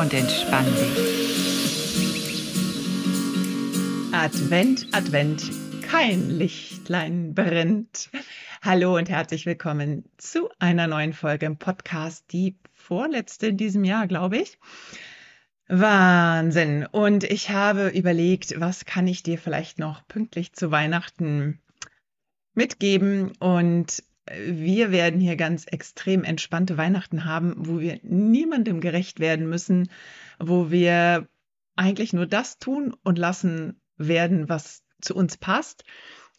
und entspann dich. Advent, Advent, kein Lichtlein brennt. Hallo und herzlich willkommen zu einer neuen Folge im Podcast, die vorletzte in diesem Jahr, glaube ich. Wahnsinn. Und ich habe überlegt, was kann ich dir vielleicht noch pünktlich zu Weihnachten mitgeben und wir werden hier ganz extrem entspannte Weihnachten haben, wo wir niemandem gerecht werden müssen, wo wir eigentlich nur das tun und lassen werden, was zu uns passt.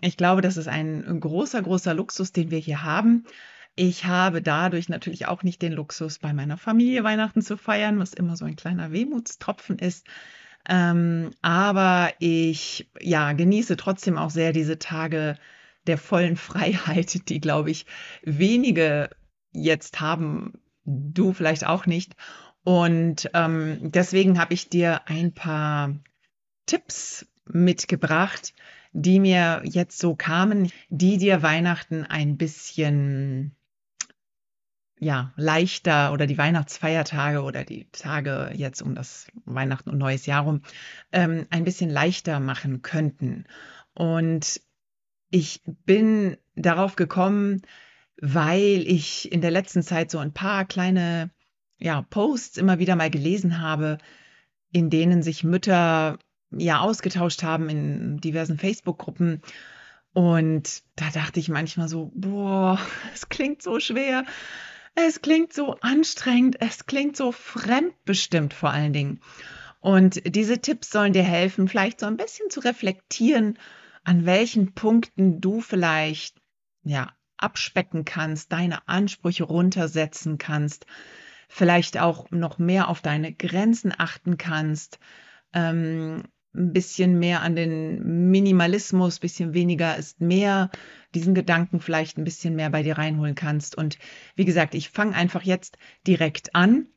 Ich glaube, das ist ein großer, großer Luxus, den wir hier haben. Ich habe dadurch natürlich auch nicht den Luxus, bei meiner Familie Weihnachten zu feiern, was immer so ein kleiner Wehmutstropfen ist. Ähm, aber ich ja, genieße trotzdem auch sehr diese Tage der vollen Freiheit, die, glaube ich, wenige jetzt haben, du vielleicht auch nicht. Und ähm, deswegen habe ich dir ein paar Tipps mitgebracht, die mir jetzt so kamen, die dir Weihnachten ein bisschen ja, leichter oder die Weihnachtsfeiertage oder die Tage jetzt um das Weihnachten und neues Jahr rum ähm, ein bisschen leichter machen könnten. Und ich bin darauf gekommen, weil ich in der letzten Zeit so ein paar kleine ja, Posts immer wieder mal gelesen habe, in denen sich Mütter ja ausgetauscht haben in diversen Facebook-Gruppen. Und da dachte ich manchmal so, boah, es klingt so schwer, es klingt so anstrengend, es klingt so fremdbestimmt vor allen Dingen. Und diese Tipps sollen dir helfen, vielleicht so ein bisschen zu reflektieren an welchen Punkten du vielleicht ja abspecken kannst, deine Ansprüche runtersetzen kannst, vielleicht auch noch mehr auf deine Grenzen achten kannst, ähm, ein bisschen mehr an den Minimalismus, bisschen weniger ist mehr, diesen Gedanken vielleicht ein bisschen mehr bei dir reinholen kannst. Und wie gesagt, ich fange einfach jetzt direkt an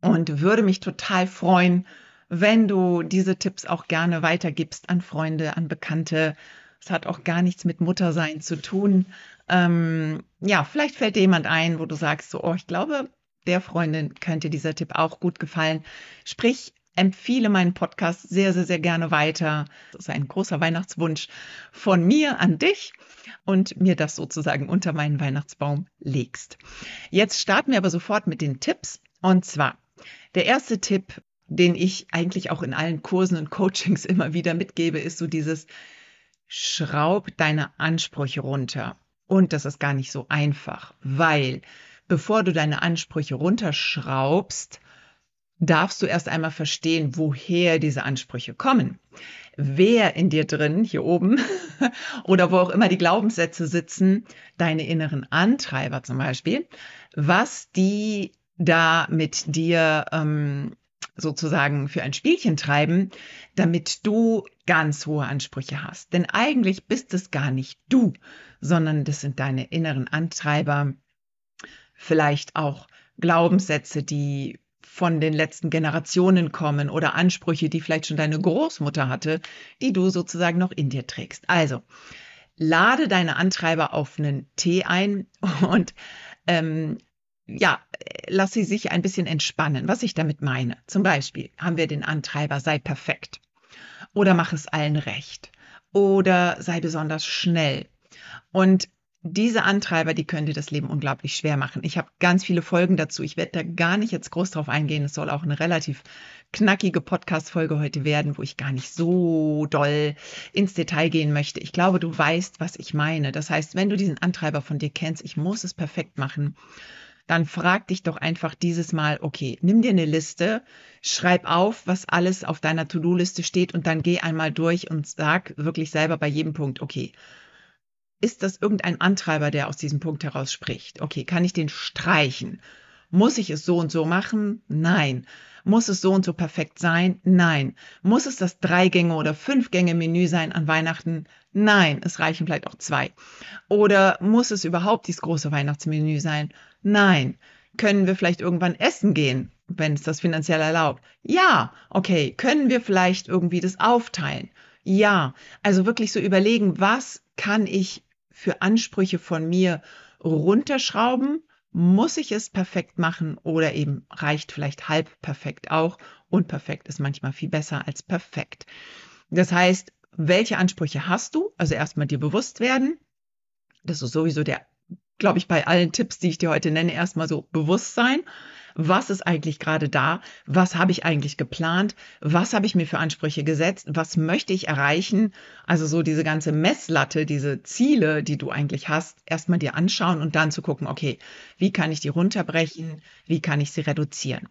und würde mich total freuen, wenn du diese Tipps auch gerne weitergibst an Freunde, an Bekannte. Es hat auch gar nichts mit Muttersein zu tun. Ähm, ja, vielleicht fällt dir jemand ein, wo du sagst, so, oh, ich glaube, der Freundin könnte dieser Tipp auch gut gefallen. Sprich, empfehle meinen Podcast sehr, sehr, sehr gerne weiter. Das ist ein großer Weihnachtswunsch von mir an dich und mir das sozusagen unter meinen Weihnachtsbaum legst. Jetzt starten wir aber sofort mit den Tipps. Und zwar, der erste Tipp den ich eigentlich auch in allen Kursen und Coachings immer wieder mitgebe, ist so dieses Schraub deine Ansprüche runter. Und das ist gar nicht so einfach, weil bevor du deine Ansprüche runterschraubst, darfst du erst einmal verstehen, woher diese Ansprüche kommen. Wer in dir drin, hier oben, oder wo auch immer die Glaubenssätze sitzen, deine inneren Antreiber zum Beispiel, was die da mit dir ähm, sozusagen für ein Spielchen treiben, damit du ganz hohe Ansprüche hast. Denn eigentlich bist es gar nicht du, sondern das sind deine inneren Antreiber, vielleicht auch Glaubenssätze, die von den letzten Generationen kommen oder Ansprüche, die vielleicht schon deine Großmutter hatte, die du sozusagen noch in dir trägst. Also, lade deine Antreiber auf einen Tee ein und ähm, ja, lass sie sich ein bisschen entspannen. Was ich damit meine. Zum Beispiel haben wir den Antreiber, sei perfekt. Oder mach es allen recht. Oder sei besonders schnell. Und diese Antreiber, die können dir das Leben unglaublich schwer machen. Ich habe ganz viele Folgen dazu. Ich werde da gar nicht jetzt groß drauf eingehen. Es soll auch eine relativ knackige Podcast-Folge heute werden, wo ich gar nicht so doll ins Detail gehen möchte. Ich glaube, du weißt, was ich meine. Das heißt, wenn du diesen Antreiber von dir kennst, ich muss es perfekt machen, dann frag dich doch einfach dieses Mal, okay, nimm dir eine Liste, schreib auf, was alles auf deiner To-Do-Liste steht und dann geh einmal durch und sag wirklich selber bei jedem Punkt, okay, ist das irgendein Antreiber, der aus diesem Punkt heraus spricht? Okay, kann ich den streichen? Muss ich es so und so machen? Nein. Muss es so und so perfekt sein? Nein. Muss es das Drei-Gänge- oder Fünf-Gänge-Menü sein an Weihnachten? Nein. Es reichen vielleicht auch zwei. Oder muss es überhaupt dieses große Weihnachtsmenü sein? Nein. Können wir vielleicht irgendwann essen gehen, wenn es das finanziell erlaubt? Ja. Okay. Können wir vielleicht irgendwie das aufteilen? Ja. Also wirklich so überlegen, was kann ich für Ansprüche von mir runterschrauben? Muss ich es perfekt machen oder eben reicht vielleicht halb perfekt auch? Unperfekt ist manchmal viel besser als perfekt. Das heißt, welche Ansprüche hast du? Also erstmal dir bewusst werden. Das ist sowieso der, glaube ich, bei allen Tipps, die ich dir heute nenne, erstmal so Bewusstsein was ist eigentlich gerade da, was habe ich eigentlich geplant, was habe ich mir für Ansprüche gesetzt, was möchte ich erreichen. Also so diese ganze Messlatte, diese Ziele, die du eigentlich hast, erstmal dir anschauen und dann zu gucken, okay, wie kann ich die runterbrechen, wie kann ich sie reduzieren.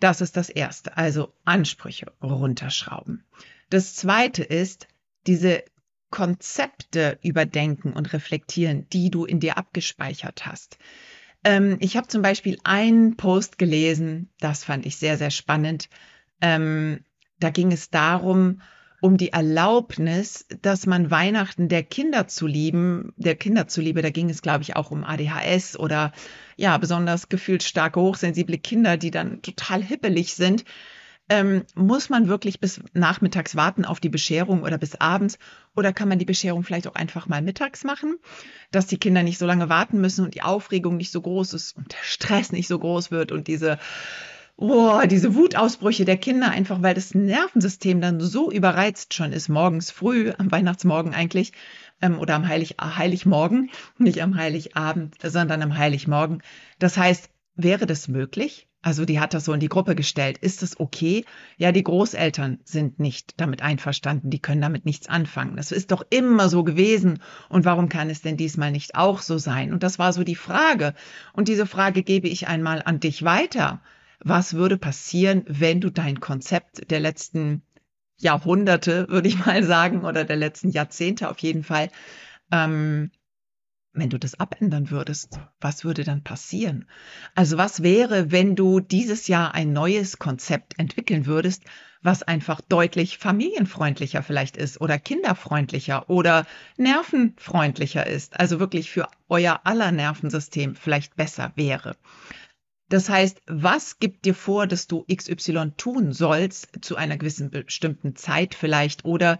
Das ist das Erste, also Ansprüche runterschrauben. Das Zweite ist, diese Konzepte überdenken und reflektieren, die du in dir abgespeichert hast. Ähm, ich habe zum Beispiel einen Post gelesen, das fand ich sehr, sehr spannend. Ähm, da ging es darum, um die Erlaubnis, dass man Weihnachten der Kinder zu lieben, der Kinder zuliebe, da ging es, glaube ich, auch um ADHS oder ja, besonders gefühlt starke, hochsensible Kinder, die dann total hippelig sind, ähm, muss man wirklich bis nachmittags warten auf die Bescherung oder bis abends? Oder kann man die Bescherung vielleicht auch einfach mal mittags machen, dass die Kinder nicht so lange warten müssen und die Aufregung nicht so groß ist und der Stress nicht so groß wird und diese oh, diese Wutausbrüche der Kinder, einfach weil das Nervensystem dann so überreizt schon ist, morgens früh, am Weihnachtsmorgen eigentlich, ähm, oder am Heilig, Heiligmorgen, nicht am Heiligabend, sondern am Heiligmorgen. Das heißt, wäre das möglich? Also die hat das so in die Gruppe gestellt. Ist es okay? Ja, die Großeltern sind nicht damit einverstanden. Die können damit nichts anfangen. Das ist doch immer so gewesen. Und warum kann es denn diesmal nicht auch so sein? Und das war so die Frage. Und diese Frage gebe ich einmal an dich weiter. Was würde passieren, wenn du dein Konzept der letzten Jahrhunderte, würde ich mal sagen, oder der letzten Jahrzehnte auf jeden Fall, ähm, wenn du das abändern würdest, was würde dann passieren? Also was wäre, wenn du dieses Jahr ein neues Konzept entwickeln würdest, was einfach deutlich familienfreundlicher vielleicht ist oder kinderfreundlicher oder nervenfreundlicher ist, also wirklich für euer aller Nervensystem vielleicht besser wäre? Das heißt, was gibt dir vor, dass du XY tun sollst zu einer gewissen bestimmten Zeit vielleicht oder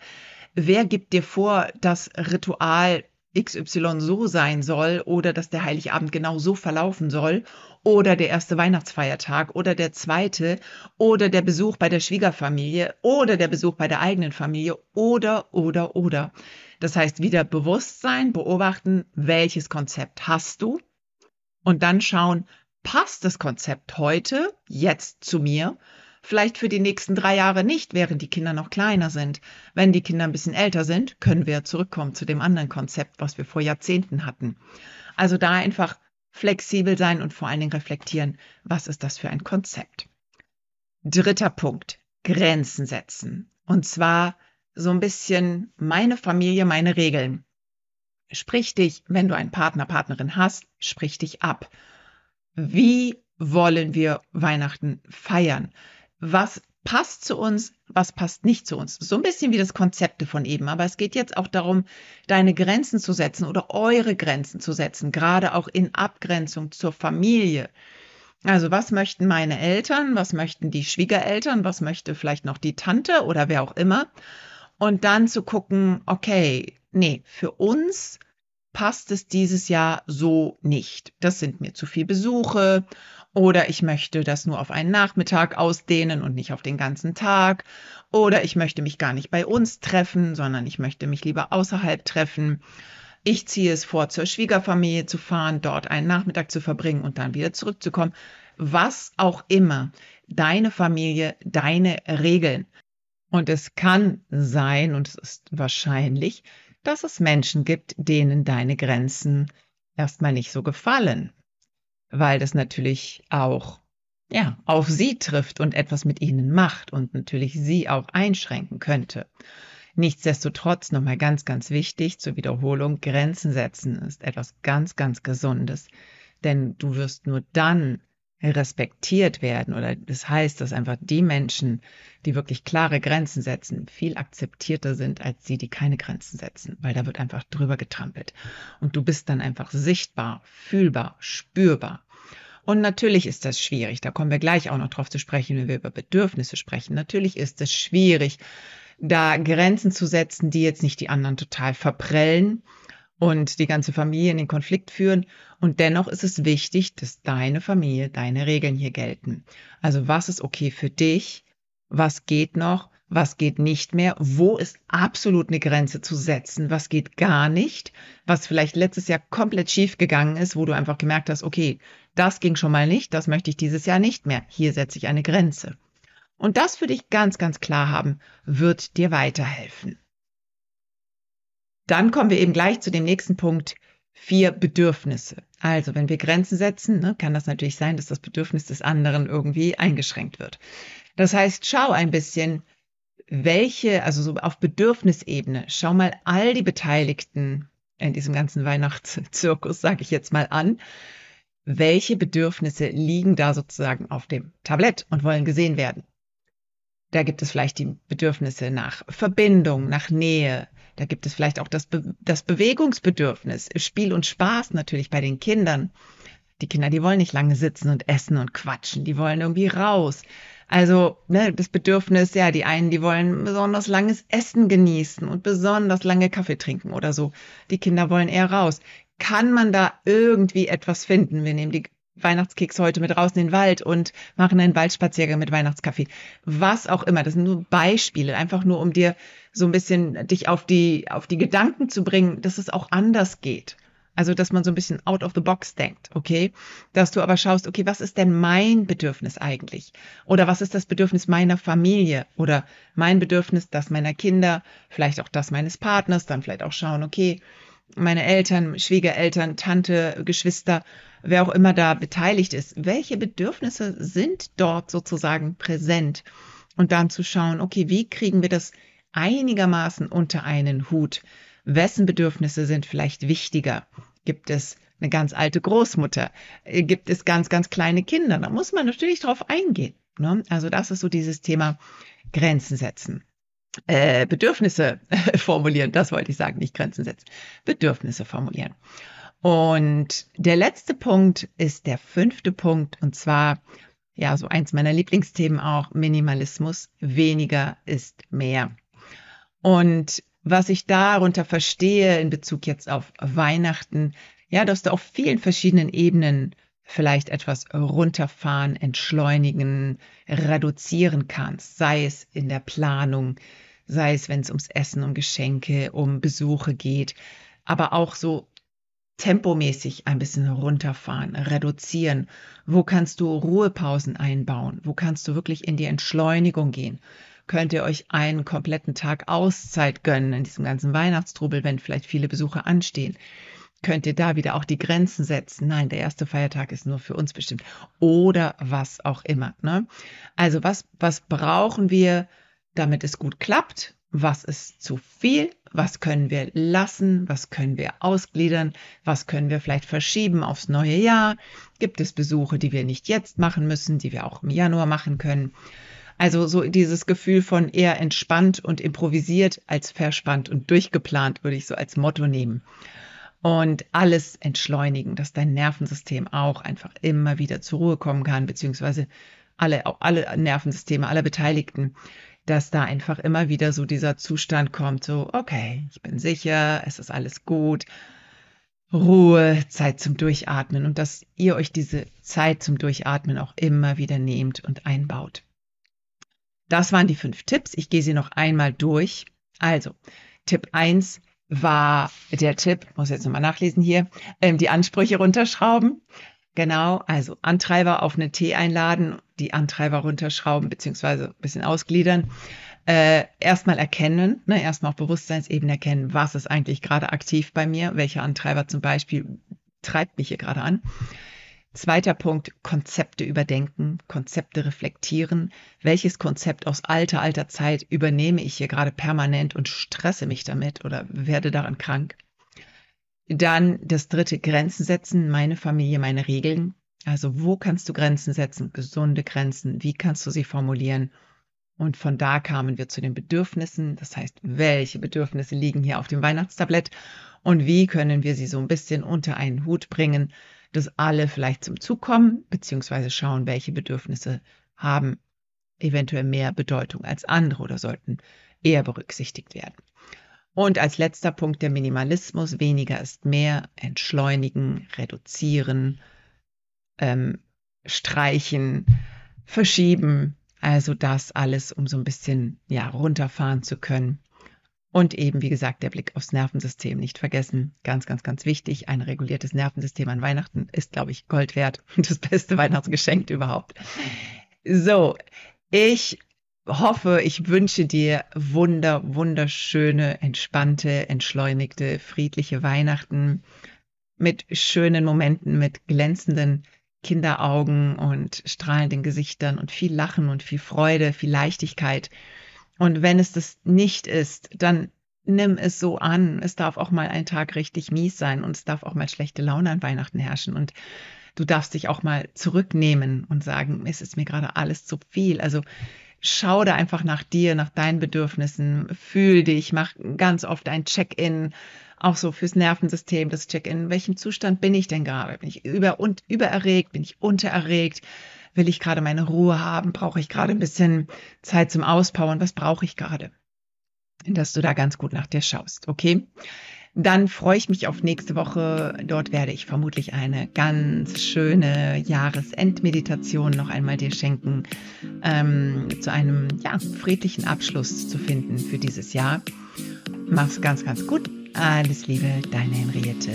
wer gibt dir vor, das Ritual XY so sein soll oder dass der Heiligabend genau so verlaufen soll oder der erste Weihnachtsfeiertag oder der zweite oder der Besuch bei der Schwiegerfamilie oder der Besuch bei der eigenen Familie oder, oder, oder. Das heißt, wieder Bewusstsein, beobachten, welches Konzept hast du und dann schauen, passt das Konzept heute, jetzt zu mir Vielleicht für die nächsten drei Jahre nicht, während die Kinder noch kleiner sind. Wenn die Kinder ein bisschen älter sind, können wir zurückkommen zu dem anderen Konzept, was wir vor Jahrzehnten hatten. Also da einfach flexibel sein und vor allen Dingen reflektieren, was ist das für ein Konzept. Dritter Punkt, Grenzen setzen. Und zwar so ein bisschen meine Familie, meine Regeln. Sprich dich, wenn du einen Partner, Partnerin hast, sprich dich ab. Wie wollen wir Weihnachten feiern? Was passt zu uns, was passt nicht zu uns. So ein bisschen wie das Konzepte von eben. Aber es geht jetzt auch darum, deine Grenzen zu setzen oder eure Grenzen zu setzen, gerade auch in Abgrenzung zur Familie. Also was möchten meine Eltern, was möchten die Schwiegereltern, was möchte vielleicht noch die Tante oder wer auch immer. Und dann zu gucken, okay, nee, für uns passt es dieses Jahr so nicht. Das sind mir zu viel Besuche oder ich möchte das nur auf einen Nachmittag ausdehnen und nicht auf den ganzen Tag. Oder ich möchte mich gar nicht bei uns treffen, sondern ich möchte mich lieber außerhalb treffen. Ich ziehe es vor, zur Schwiegerfamilie zu fahren, dort einen Nachmittag zu verbringen und dann wieder zurückzukommen. Was auch immer. Deine Familie, deine Regeln. Und es kann sein, und es ist wahrscheinlich, dass es Menschen gibt, denen deine Grenzen erstmal nicht so gefallen weil das natürlich auch ja, auf sie trifft und etwas mit ihnen macht und natürlich sie auch einschränken könnte. Nichtsdestotrotz nochmal ganz, ganz wichtig zur Wiederholung, Grenzen setzen ist etwas ganz, ganz Gesundes. Denn du wirst nur dann respektiert werden oder das heißt, dass einfach die Menschen, die wirklich klare Grenzen setzen, viel akzeptierter sind als die, die keine Grenzen setzen, weil da wird einfach drüber getrampelt. Und du bist dann einfach sichtbar, fühlbar, spürbar. Und natürlich ist das schwierig. Da kommen wir gleich auch noch drauf zu sprechen, wenn wir über Bedürfnisse sprechen. Natürlich ist es schwierig, da Grenzen zu setzen, die jetzt nicht die anderen total verprellen und die ganze Familie in den Konflikt führen. Und dennoch ist es wichtig, dass deine Familie, deine Regeln hier gelten. Also was ist okay für dich? Was geht noch? Was geht nicht mehr? Wo ist absolut eine Grenze zu setzen? Was geht gar nicht? Was vielleicht letztes Jahr komplett schief gegangen ist, wo du einfach gemerkt hast, okay, das ging schon mal nicht, das möchte ich dieses Jahr nicht mehr. Hier setze ich eine Grenze. Und das für dich ganz, ganz klar haben, wird dir weiterhelfen. Dann kommen wir eben gleich zu dem nächsten Punkt, vier Bedürfnisse. Also, wenn wir Grenzen setzen, ne, kann das natürlich sein, dass das Bedürfnis des anderen irgendwie eingeschränkt wird. Das heißt, schau ein bisschen, welche, also so auf Bedürfnisebene, schau mal all die Beteiligten in diesem ganzen Weihnachtszirkus, sage ich jetzt mal an, welche Bedürfnisse liegen da sozusagen auf dem Tablett und wollen gesehen werden. Da gibt es vielleicht die Bedürfnisse nach Verbindung, nach Nähe. Da gibt es vielleicht auch das, Be das Bewegungsbedürfnis, Spiel und Spaß natürlich bei den Kindern. Die Kinder, die wollen nicht lange sitzen und essen und quatschen, die wollen irgendwie raus. Also ne, das Bedürfnis, ja, die einen, die wollen besonders langes Essen genießen und besonders lange Kaffee trinken oder so. Die Kinder wollen eher raus kann man da irgendwie etwas finden? Wir nehmen die Weihnachtskekse heute mit raus in den Wald und machen einen Waldspaziergang mit Weihnachtskaffee. Was auch immer. Das sind nur Beispiele, einfach nur, um dir so ein bisschen dich auf die, auf die Gedanken zu bringen, dass es auch anders geht. Also, dass man so ein bisschen out of the box denkt, okay? Dass du aber schaust, okay, was ist denn mein Bedürfnis eigentlich? Oder was ist das Bedürfnis meiner Familie? Oder mein Bedürfnis, das meiner Kinder, vielleicht auch das meines Partners, dann vielleicht auch schauen, okay, meine Eltern, Schwiegereltern, Tante, Geschwister, wer auch immer da beteiligt ist, welche Bedürfnisse sind dort sozusagen präsent? Und dann zu schauen, okay, wie kriegen wir das einigermaßen unter einen Hut? Wessen Bedürfnisse sind vielleicht wichtiger? Gibt es eine ganz alte Großmutter? Gibt es ganz, ganz kleine Kinder? Da muss man natürlich drauf eingehen. Ne? Also das ist so dieses Thema Grenzen setzen äh, Bedürfnisse formulieren. Das wollte ich sagen, nicht Grenzen setzen. Bedürfnisse formulieren. Und der letzte Punkt ist der fünfte Punkt und zwar ja so eins meiner Lieblingsthemen auch Minimalismus. Weniger ist mehr. Und was ich darunter verstehe in Bezug jetzt auf Weihnachten, ja, dass du auf vielen verschiedenen Ebenen vielleicht etwas runterfahren, entschleunigen, reduzieren kannst, sei es in der Planung, sei es, wenn es ums Essen, um Geschenke, um Besuche geht, aber auch so tempomäßig ein bisschen runterfahren, reduzieren. Wo kannst du Ruhepausen einbauen? Wo kannst du wirklich in die Entschleunigung gehen? Könnt ihr euch einen kompletten Tag Auszeit gönnen in diesem ganzen Weihnachtstrubel, wenn vielleicht viele Besuche anstehen? könnt ihr da wieder auch die Grenzen setzen. Nein, der erste Feiertag ist nur für uns bestimmt. Oder was auch immer. Ne? Also was, was brauchen wir, damit es gut klappt? Was ist zu viel? Was können wir lassen? Was können wir ausgliedern? Was können wir vielleicht verschieben aufs neue Jahr? Gibt es Besuche, die wir nicht jetzt machen müssen, die wir auch im Januar machen können? Also so dieses Gefühl von eher entspannt und improvisiert als verspannt und durchgeplant würde ich so als Motto nehmen und alles entschleunigen, dass dein Nervensystem auch einfach immer wieder zur Ruhe kommen kann, beziehungsweise alle, alle Nervensysteme aller Beteiligten, dass da einfach immer wieder so dieser Zustand kommt, so, okay, ich bin sicher, es ist alles gut, Ruhe, Zeit zum Durchatmen und dass ihr euch diese Zeit zum Durchatmen auch immer wieder nehmt und einbaut. Das waren die fünf Tipps. Ich gehe sie noch einmal durch. Also, Tipp eins war der Tipp, muss jetzt nochmal nachlesen hier, ähm, die Ansprüche runterschrauben. Genau, also Antreiber auf einen Tee einladen, die Antreiber runterschrauben beziehungsweise ein bisschen ausgliedern. Äh, erstmal erkennen, ne, erstmal auf Bewusstseinsebene erkennen, was ist eigentlich gerade aktiv bei mir, welcher Antreiber zum Beispiel treibt mich hier gerade an. Zweiter Punkt, Konzepte überdenken, Konzepte reflektieren. Welches Konzept aus alter, alter Zeit übernehme ich hier gerade permanent und stresse mich damit oder werde daran krank? Dann das dritte, Grenzen setzen, meine Familie, meine Regeln. Also wo kannst du Grenzen setzen, gesunde Grenzen, wie kannst du sie formulieren? Und von da kamen wir zu den Bedürfnissen. Das heißt, welche Bedürfnisse liegen hier auf dem Weihnachtstablett und wie können wir sie so ein bisschen unter einen Hut bringen, dass alle vielleicht zum Zug kommen, beziehungsweise schauen, welche Bedürfnisse haben eventuell mehr Bedeutung als andere oder sollten eher berücksichtigt werden. Und als letzter Punkt der Minimalismus, weniger ist mehr, entschleunigen, reduzieren, ähm, streichen, verschieben, also das alles, um so ein bisschen ja, runterfahren zu können. Und eben, wie gesagt, der Blick aufs Nervensystem nicht vergessen. Ganz, ganz, ganz wichtig. Ein reguliertes Nervensystem an Weihnachten ist, glaube ich, Gold wert und das beste Weihnachtsgeschenk überhaupt. So, ich hoffe, ich wünsche dir wunder, wunderschöne, entspannte, entschleunigte, friedliche Weihnachten mit schönen Momenten, mit glänzenden Kinderaugen und strahlenden Gesichtern und viel Lachen und viel Freude, viel Leichtigkeit. Und wenn es das nicht ist, dann nimm es so an. Es darf auch mal ein Tag richtig mies sein und es darf auch mal schlechte Laune an Weihnachten herrschen. Und du darfst dich auch mal zurücknehmen und sagen, es ist mir gerade alles zu viel. Also schau da einfach nach dir, nach deinen Bedürfnissen, fühl dich, mach ganz oft ein Check-in, auch so fürs Nervensystem, das Check-in. In welchem Zustand bin ich denn gerade? Bin ich über und übererregt? Bin ich untererregt? Will ich gerade meine Ruhe haben? Brauche ich gerade ein bisschen Zeit zum Auspowern? Was brauche ich gerade? Dass du da ganz gut nach dir schaust, okay? Dann freue ich mich auf nächste Woche. Dort werde ich vermutlich eine ganz schöne Jahresendmeditation noch einmal dir schenken, ähm, zu einem ja, friedlichen Abschluss zu finden für dieses Jahr. Mach's ganz, ganz gut. Alles Liebe, deine Henriette.